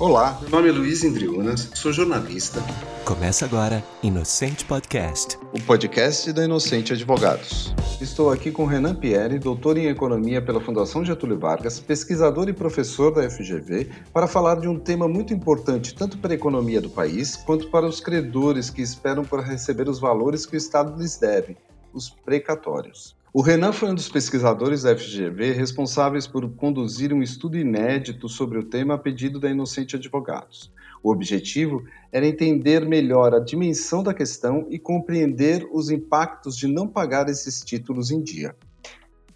Olá, meu nome é Luiz Indriunas, sou jornalista. Começa agora Inocente Podcast. O podcast da Inocente Advogados. Estou aqui com Renan Pierre, doutor em Economia pela Fundação Getúlio Vargas, pesquisador e professor da FGV, para falar de um tema muito importante tanto para a economia do país quanto para os credores que esperam por receber os valores que o Estado lhes deve, os precatórios. O Renan foi um dos pesquisadores da FGV responsáveis por conduzir um estudo inédito sobre o tema a pedido da Inocente Advogados. O objetivo era entender melhor a dimensão da questão e compreender os impactos de não pagar esses títulos em dia.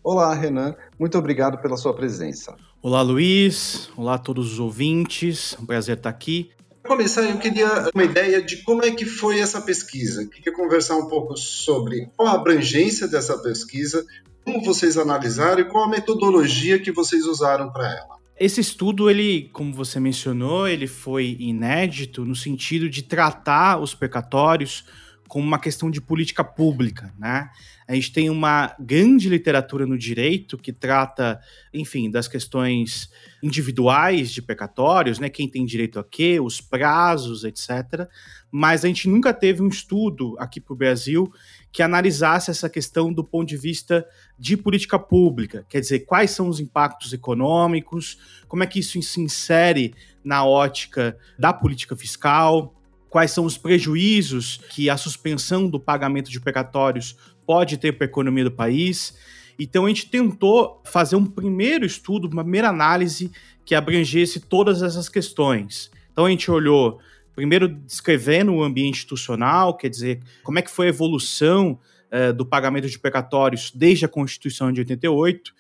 Olá, Renan, muito obrigado pela sua presença. Olá, Luiz. Olá a todos os ouvintes. Um prazer estar aqui começar, eu queria uma ideia de como é que foi essa pesquisa. Eu queria conversar um pouco sobre qual a abrangência dessa pesquisa, como vocês analisaram e qual a metodologia que vocês usaram para ela. Esse estudo, ele, como você mencionou, ele foi inédito no sentido de tratar os pecatórios como uma questão de política pública, né? A gente tem uma grande literatura no direito que trata, enfim, das questões individuais de pecatórios, né? Quem tem direito a quê, os prazos, etc. Mas a gente nunca teve um estudo aqui para o Brasil que analisasse essa questão do ponto de vista de política pública, quer dizer, quais são os impactos econômicos, como é que isso se insere na ótica da política fiscal, quais são os prejuízos que a suspensão do pagamento de precatórios pode ter para a economia do país. Então a gente tentou fazer um primeiro estudo, uma primeira análise que abrangesse todas essas questões. Então a gente olhou primeiro descrevendo o ambiente institucional, quer dizer, como é que foi a evolução eh, do pagamento de precatórios desde a Constituição de 88.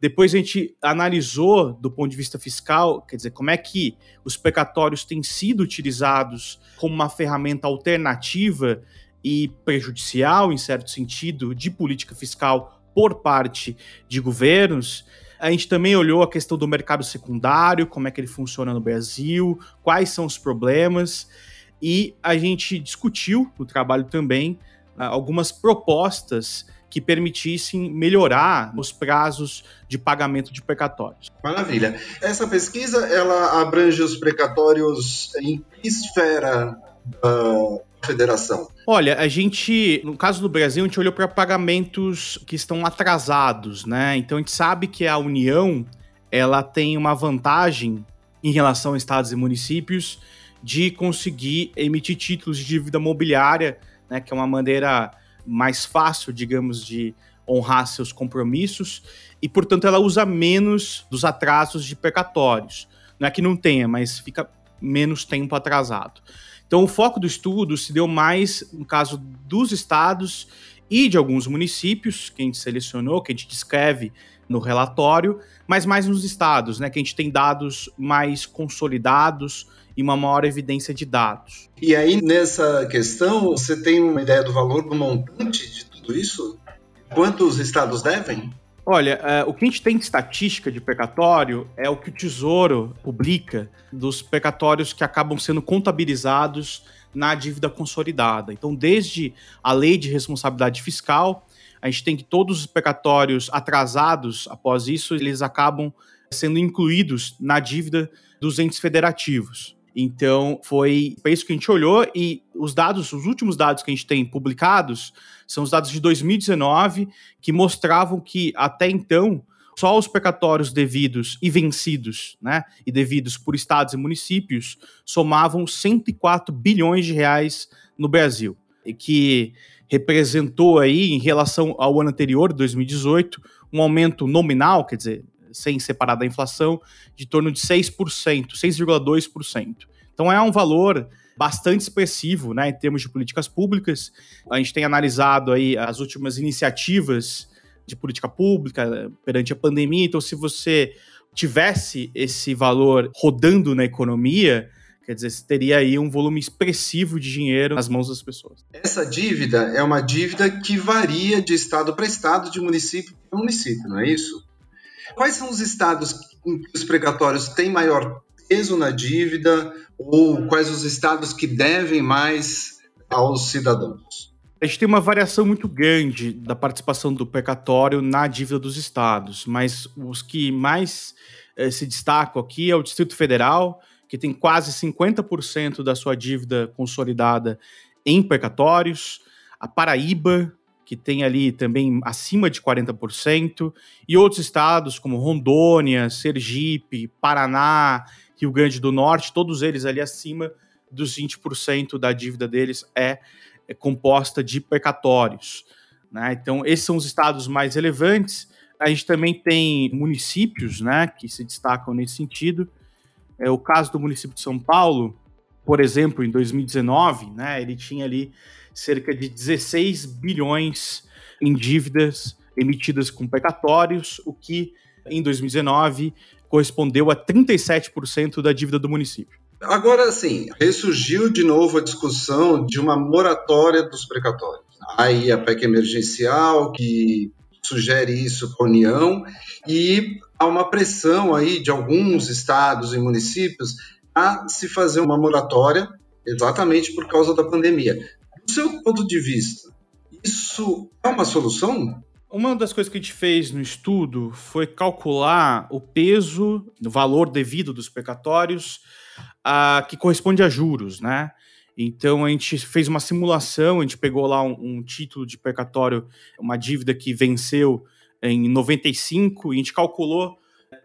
Depois a gente analisou do ponto de vista fiscal, quer dizer, como é que os precatórios têm sido utilizados como uma ferramenta alternativa e prejudicial, em certo sentido, de política fiscal por parte de governos. A gente também olhou a questão do mercado secundário, como é que ele funciona no Brasil, quais são os problemas, e a gente discutiu no trabalho também ah, algumas propostas que permitissem melhorar os prazos de pagamento de precatórios. Maravilha. Essa pesquisa ela abrange os precatórios em que esfera da federação? Olha, a gente, no caso do Brasil, a gente olhou para pagamentos que estão atrasados, né? Então a gente sabe que a União ela tem uma vantagem em relação a estados e municípios de conseguir emitir títulos de dívida mobiliária, né, que é uma maneira mais fácil, digamos, de honrar seus compromissos, e, portanto, ela usa menos dos atrasos de precatórios. Não é que não tenha, mas fica menos tempo atrasado. Então, o foco do estudo se deu mais no caso dos estados e de alguns municípios que a gente selecionou, que a gente descreve no relatório, mas mais nos estados, né, que a gente tem dados mais consolidados e uma maior evidência de dados. E aí, nessa questão, você tem uma ideia do valor do montante de tudo isso? Quantos estados devem? Olha, uh, o que a gente tem de estatística de precatório é o que o Tesouro publica dos precatórios que acabam sendo contabilizados na dívida consolidada. Então, desde a lei de responsabilidade fiscal, a gente tem que todos os precatórios atrasados após isso, eles acabam sendo incluídos na dívida dos entes federativos. Então, foi para isso que a gente olhou e os dados, os últimos dados que a gente tem publicados são os dados de 2019 que mostravam que até então só os precatórios devidos e vencidos, né, e devidos por estados e municípios somavam 104 bilhões de reais no Brasil, e que representou aí em relação ao ano anterior, 2018, um aumento nominal, quer dizer, sem separar da inflação, de torno de 6%, 6,2%. Então é um valor bastante expressivo, né, em termos de políticas públicas. A gente tem analisado aí as últimas iniciativas de política pública perante a pandemia. Então, se você tivesse esse valor rodando na economia, quer dizer, você teria aí um volume expressivo de dinheiro nas mãos das pessoas. Essa dívida é uma dívida que varia de estado para estado, de município para município, não é isso? Quais são os estados em que os precatórios têm maior peso na dívida ou quais os estados que devem mais aos cidadãos? A gente tem uma variação muito grande da participação do precatório na dívida dos estados, mas os que mais eh, se destacam aqui é o Distrito Federal, que tem quase 50% da sua dívida consolidada em precatórios, a Paraíba, que tem ali também acima de 40%, e outros estados como Rondônia, Sergipe, Paraná, Rio Grande do Norte, todos eles ali acima dos 20% da dívida deles é, é composta de precatórios. Né? Então, esses são os estados mais relevantes. A gente também tem municípios né, que se destacam nesse sentido. É o caso do município de São Paulo, por exemplo, em 2019, né, ele tinha ali cerca de 16 bilhões em dívidas emitidas com precatórios, o que em 2019 correspondeu a 37% da dívida do município. Agora, sim, ressurgiu de novo a discussão de uma moratória dos precatórios. Aí a PEC emergencial, que sugere isso para a União, e há uma pressão aí de alguns estados e municípios a se fazer uma moratória exatamente por causa da pandemia. Seu ponto de vista, isso é uma solução? Uma das coisas que a gente fez no estudo foi calcular o peso, o valor devido dos precatórios a, que corresponde a juros, né? Então a gente fez uma simulação, a gente pegou lá um, um título de precatório, uma dívida que venceu em 95, e a gente calculou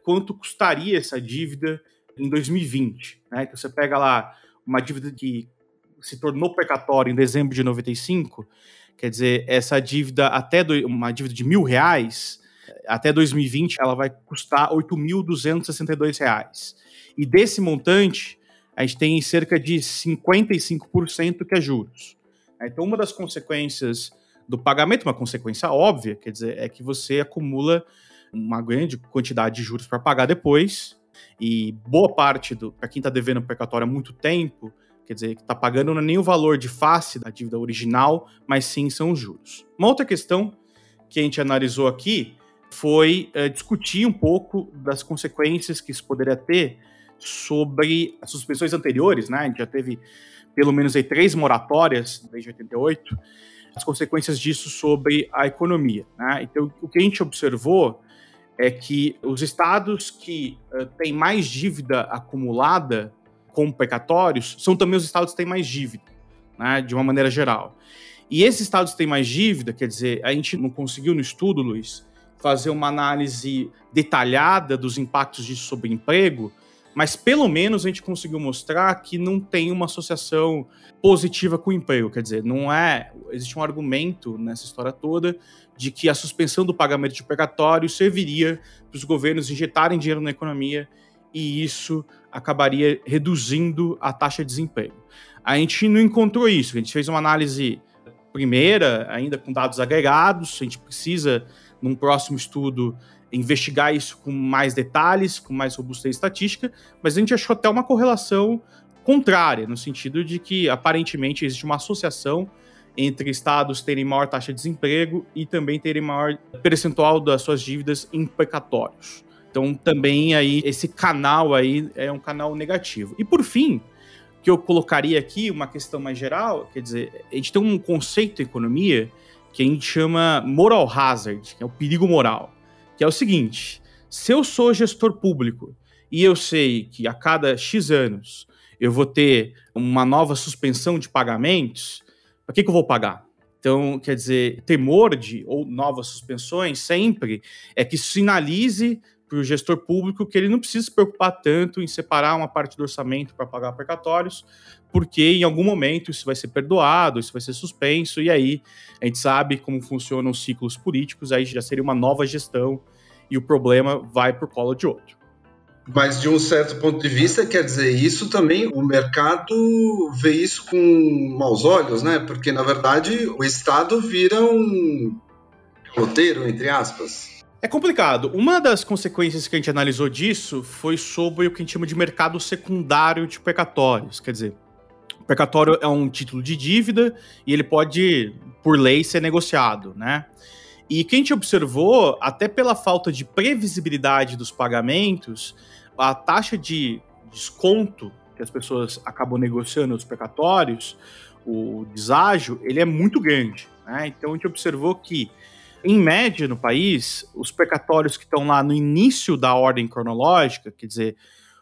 quanto custaria essa dívida em 2020. Né? Então você pega lá uma dívida que se tornou precatória em dezembro de 95, quer dizer, essa dívida até do, uma dívida de mil reais, até 2020 ela vai custar 8.262 reais. E desse montante, a gente tem cerca de 55% que é juros. Então, uma das consequências do pagamento, uma consequência óbvia, quer dizer, é que você acumula uma grande quantidade de juros para pagar depois, e boa parte do para quem está devendo precatório há muito tempo, quer dizer, que está pagando não é nem o valor de face da dívida original, mas sim são os juros. Uma outra questão que a gente analisou aqui foi é, discutir um pouco das consequências que isso poderia ter sobre as suspensões anteriores, né? A gente já teve pelo menos aí três moratórias desde 88, as consequências disso sobre a economia, né? Então, o que a gente observou é que os estados que uh, têm mais dívida acumulada com precatórios são também os estados que têm mais dívida, né? De uma maneira geral. E esses estados que têm mais dívida, quer dizer, a gente não conseguiu no estudo, Luiz, fazer uma análise detalhada dos impactos disso sobre emprego, mas pelo menos a gente conseguiu mostrar que não tem uma associação positiva com o emprego. Quer dizer, não é. Existe um argumento nessa história toda de que a suspensão do pagamento de precatório serviria para os governos injetarem dinheiro na economia e isso acabaria reduzindo a taxa de desemprego. A gente não encontrou isso, a gente fez uma análise primeira, ainda com dados agregados, a gente precisa, num próximo estudo, investigar isso com mais detalhes, com mais robustez estatística, mas a gente achou até uma correlação contrária, no sentido de que aparentemente existe uma associação entre estados terem maior taxa de desemprego e também terem maior percentual das suas dívidas em precatórios. Então também aí esse canal aí é um canal negativo. E por fim, que eu colocaria aqui uma questão mais geral, quer dizer, a gente tem um conceito em economia que a gente chama moral hazard, que é o perigo moral que é o seguinte: se eu sou gestor público e eu sei que a cada X anos eu vou ter uma nova suspensão de pagamentos, para que, que eu vou pagar? Então, quer dizer, temor de ou novas suspensões sempre é que sinalize para o gestor público que ele não precisa se preocupar tanto em separar uma parte do orçamento para pagar precatórios, porque em algum momento isso vai ser perdoado, isso vai ser suspenso, e aí a gente sabe como funcionam os ciclos políticos, aí já seria uma nova gestão e o problema vai por colo de outro. Mas de um certo ponto de vista, quer dizer, isso também o mercado vê isso com maus olhos, né? Porque na verdade o Estado vira um roteiro, entre aspas. É complicado. Uma das consequências que a gente analisou disso foi sobre o que a gente chama de mercado secundário de precatórios. Quer dizer, o precatório é um título de dívida e ele pode, por lei, ser negociado, né? E quem te observou, até pela falta de previsibilidade dos pagamentos, a taxa de desconto que as pessoas acabam negociando os precatórios, o deságio, ele é muito grande. Né? Então a gente observou que em média, no país, os precatórios que estão lá no início da ordem cronológica, quer dizer,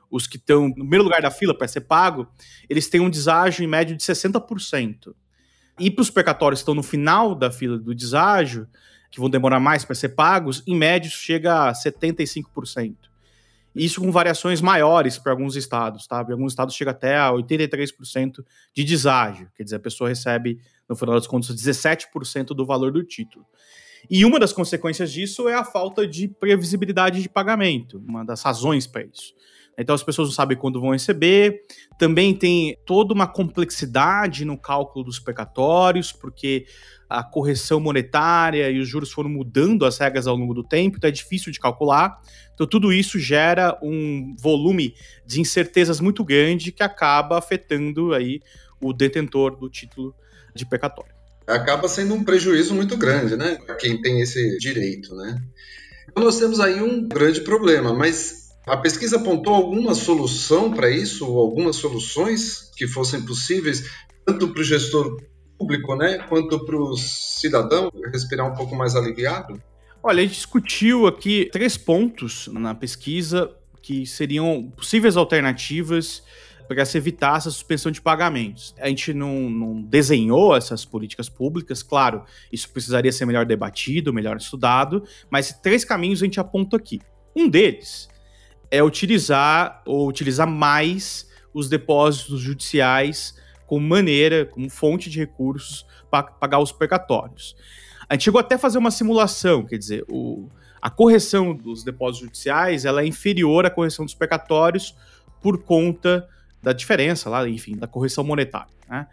os que estão no primeiro lugar da fila para ser pago, eles têm um deságio em média de 60%. E para os precatórios que estão no final da fila do deságio, que vão demorar mais para ser pagos, em média isso chega a 75%. Isso com variações maiores para alguns estados, tá? Em alguns estados chega até a 83% de deságio, quer dizer, a pessoa recebe, no final das contas, 17% do valor do título. E uma das consequências disso é a falta de previsibilidade de pagamento, uma das razões para isso. Então as pessoas não sabem quando vão receber. Também tem toda uma complexidade no cálculo dos precatórios, porque a correção monetária e os juros foram mudando as regras ao longo do tempo, então é difícil de calcular. Então tudo isso gera um volume de incertezas muito grande que acaba afetando aí o detentor do título de precatório acaba sendo um prejuízo muito grande, né? Para quem tem esse direito, né? Então nós temos aí um grande problema, mas a pesquisa apontou alguma solução para isso, ou algumas soluções que fossem possíveis, tanto para o gestor público, né, quanto para o cidadão respirar um pouco mais aliviado? Olha, a gente discutiu aqui três pontos na pesquisa que seriam possíveis alternativas para se evitar essa suspensão de pagamentos. A gente não, não, desenhou essas políticas públicas, claro, isso precisaria ser melhor debatido, melhor estudado, mas três caminhos a gente aponta aqui. Um deles é utilizar ou utilizar mais os depósitos judiciais como maneira, como fonte de recursos para pagar os precatórios. A gente chegou até a fazer uma simulação, quer dizer, o, a correção dos depósitos judiciais ela é inferior à correção dos precatórios por conta da diferença lá, enfim, da correção monetária. Né?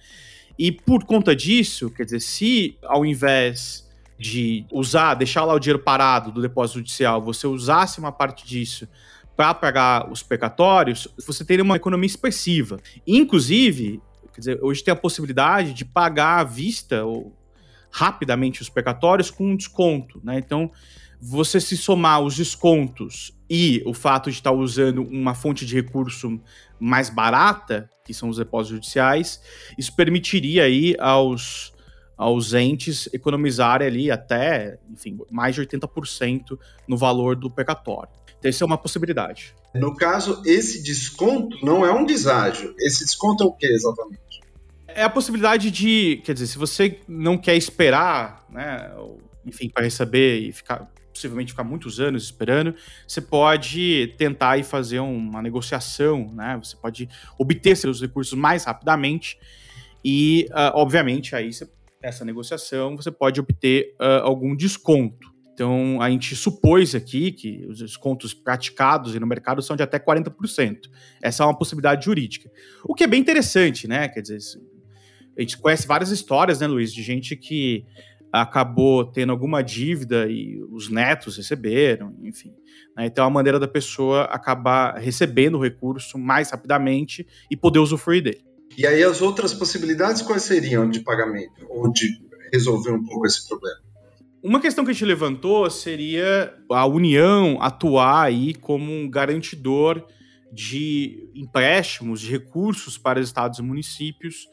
E por conta disso, quer dizer, se ao invés de usar, deixar lá o dinheiro parado do depósito judicial, você usasse uma parte disso para pagar os precatórios, você teria uma economia expressiva. Inclusive, quer dizer, hoje tem a possibilidade de pagar à vista ou rapidamente os precatórios com um desconto, né? Então, você se somar os descontos e o fato de estar usando uma fonte de recurso mais barata, que são os depósitos judiciais, isso permitiria aí aos, aos entes economizarem ali até, enfim, mais de 80% no valor do precatório. Então, isso é uma possibilidade. No caso, esse desconto não é um deságio. Esse desconto é o que exatamente? É a possibilidade de, quer dizer, se você não quer esperar, né, enfim, para receber e ficar possivelmente ficar muitos anos esperando, você pode tentar e fazer uma negociação, né? Você pode obter seus recursos mais rapidamente e, uh, obviamente, aí você, essa negociação você pode obter uh, algum desconto. Então, a gente supôs aqui que os descontos praticados no mercado são de até 40%. Essa é uma possibilidade jurídica. O que é bem interessante, né? Quer dizer, a gente conhece várias histórias, né, Luiz, de gente que acabou tendo alguma dívida e os netos receberam, enfim. Né? Então, a maneira da pessoa acabar recebendo o recurso mais rapidamente e poder usufruir dele. E aí, as outras possibilidades quais seriam de pagamento ou de resolver um pouco esse problema? Uma questão que a gente levantou seria a União atuar aí como um garantidor de empréstimos, de recursos para estados e municípios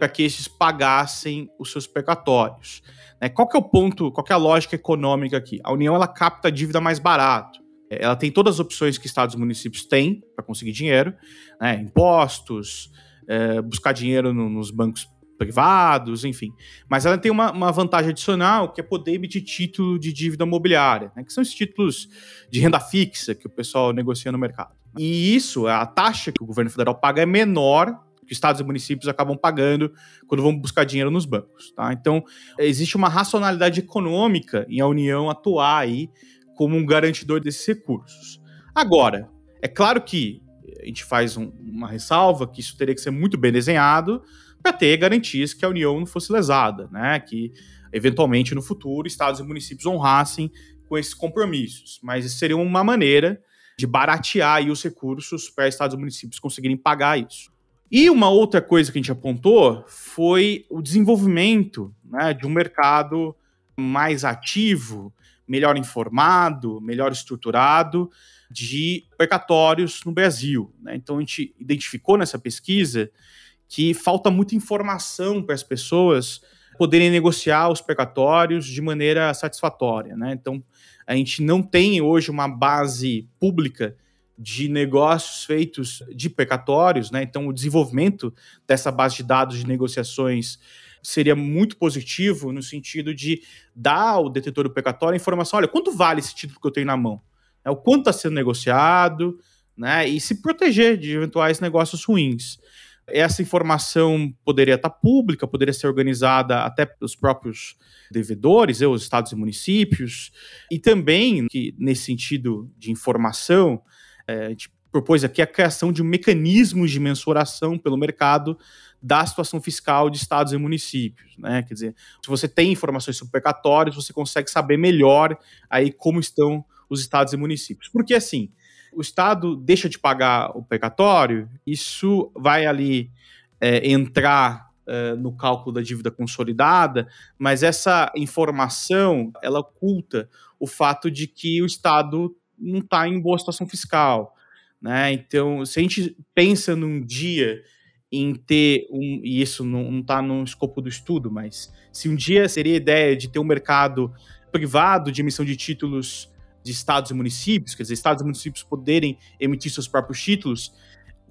para que esses pagassem os seus precatórios. Né? Qual que é o ponto, qual que é a lógica econômica aqui? A União ela capta a dívida mais barato. É, ela tem todas as opções que estados e municípios têm para conseguir dinheiro, né? impostos, é, buscar dinheiro no, nos bancos privados, enfim. Mas ela tem uma, uma, vantagem adicional, que é poder emitir título de dívida mobiliária, né? que são esses títulos de renda fixa que o pessoal negocia no mercado. E isso, a taxa que o governo federal paga é menor que estados e municípios acabam pagando quando vão buscar dinheiro nos bancos. Tá? Então, existe uma racionalidade econômica em a União atuar aí como um garantidor desses recursos. Agora, é claro que a gente faz um, uma ressalva que isso teria que ser muito bem desenhado para ter garantias que a União não fosse lesada, né? Que eventualmente no futuro estados e municípios honrassem com esses compromissos. Mas isso seria uma maneira de baratear os recursos para estados e municípios conseguirem pagar isso. E uma outra coisa que a gente apontou foi o desenvolvimento né, de um mercado mais ativo, melhor informado, melhor estruturado de precatórios no Brasil. Né? Então a gente identificou nessa pesquisa que falta muita informação para as pessoas poderem negociar os precatórios de maneira satisfatória. Né? Então a gente não tem hoje uma base pública de negócios feitos de precatórios, né? Então, o desenvolvimento dessa base de dados de negociações seria muito positivo no sentido de dar ao detetor do precatório a informação: olha, quanto vale esse título que eu tenho na mão? É, o quanto está sendo negociado, né? E se proteger de eventuais negócios ruins. Essa informação poderia estar pública, poderia ser organizada até pelos próprios devedores, os estados e municípios, e também, que nesse sentido de informação, é, a gente propôs aqui a criação de um mecanismo de mensuração pelo mercado da situação fiscal de estados e municípios, né? Quer dizer, se você tem informações sobre precatórios, você consegue saber melhor aí como estão os estados e municípios. Porque assim, o estado deixa de pagar o precatório, isso vai ali é, entrar é, no cálculo da dívida consolidada, mas essa informação ela oculta o fato de que o estado não está em boa situação fiscal. Né? Então, se a gente pensa num dia em ter um, e isso não está no escopo do estudo, mas se um dia seria a ideia de ter um mercado privado de emissão de títulos de estados e municípios, quer dizer, estados e municípios poderem emitir seus próprios títulos,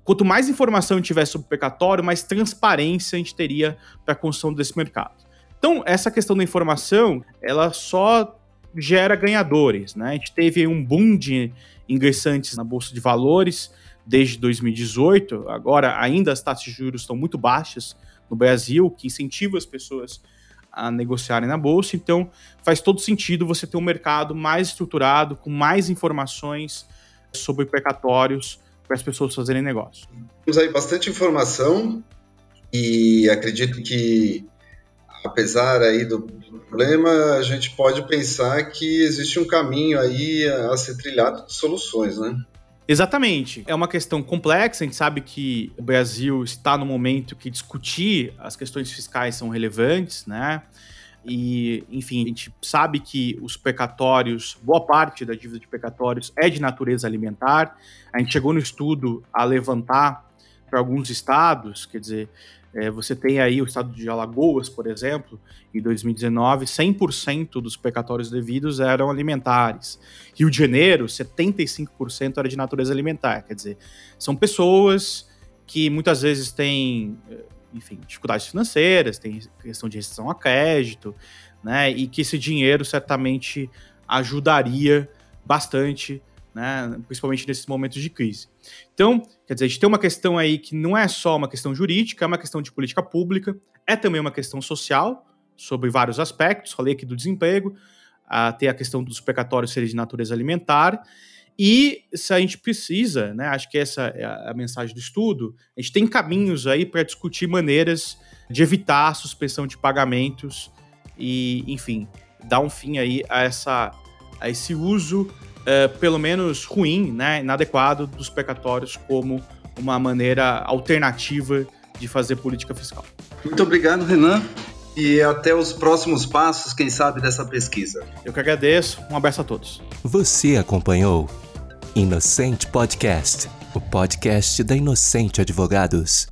quanto mais informação tiver sobre o precatório, mais transparência a gente teria para a construção desse mercado. Então, essa questão da informação, ela só gera ganhadores, né? A gente teve um boom de ingressantes na bolsa de valores desde 2018. Agora, ainda as taxas de juros estão muito baixas no Brasil, que incentiva as pessoas a negociarem na bolsa. Então, faz todo sentido você ter um mercado mais estruturado, com mais informações sobre precatórios para as pessoas fazerem negócio. Temos aí bastante informação e acredito que apesar aí do problema, a gente pode pensar que existe um caminho aí a ser trilhado de soluções, né? Exatamente. É uma questão complexa. A gente sabe que o Brasil está no momento que discutir as questões fiscais são relevantes, né? E, enfim, a gente sabe que os pecatórios, boa parte da dívida de pecatórios é de natureza alimentar. A gente chegou no estudo a levantar para alguns estados, quer dizer, é, você tem aí o estado de Alagoas, por exemplo, em 2019, 100% dos pecatórios devidos eram alimentares. Rio de Janeiro, 75% era de natureza alimentar. Quer dizer, são pessoas que muitas vezes têm, eh, enfim, dificuldades financeiras, tem questão de restrição a crédito, né? E que esse dinheiro certamente ajudaria bastante né, principalmente nesses momentos de crise. Então, quer dizer, a gente tem uma questão aí que não é só uma questão jurídica, é uma questão de política pública, é também uma questão social, sobre vários aspectos, falei aqui do desemprego, tem a questão dos precatórios serem de natureza alimentar, e se a gente precisa, né, acho que essa é a mensagem do estudo, a gente tem caminhos aí para discutir maneiras de evitar a suspensão de pagamentos e, enfim, dar um fim aí a, essa, a esse uso uh, pelo menos ruim, né, inadequado dos precatórios como uma maneira alternativa de fazer política fiscal. Muito obrigado, Renan. E até os próximos passos, quem sabe, dessa pesquisa. Eu que agradeço. Um abraço a todos. Você acompanhou Inocente Podcast, o podcast da Inocente Advogados.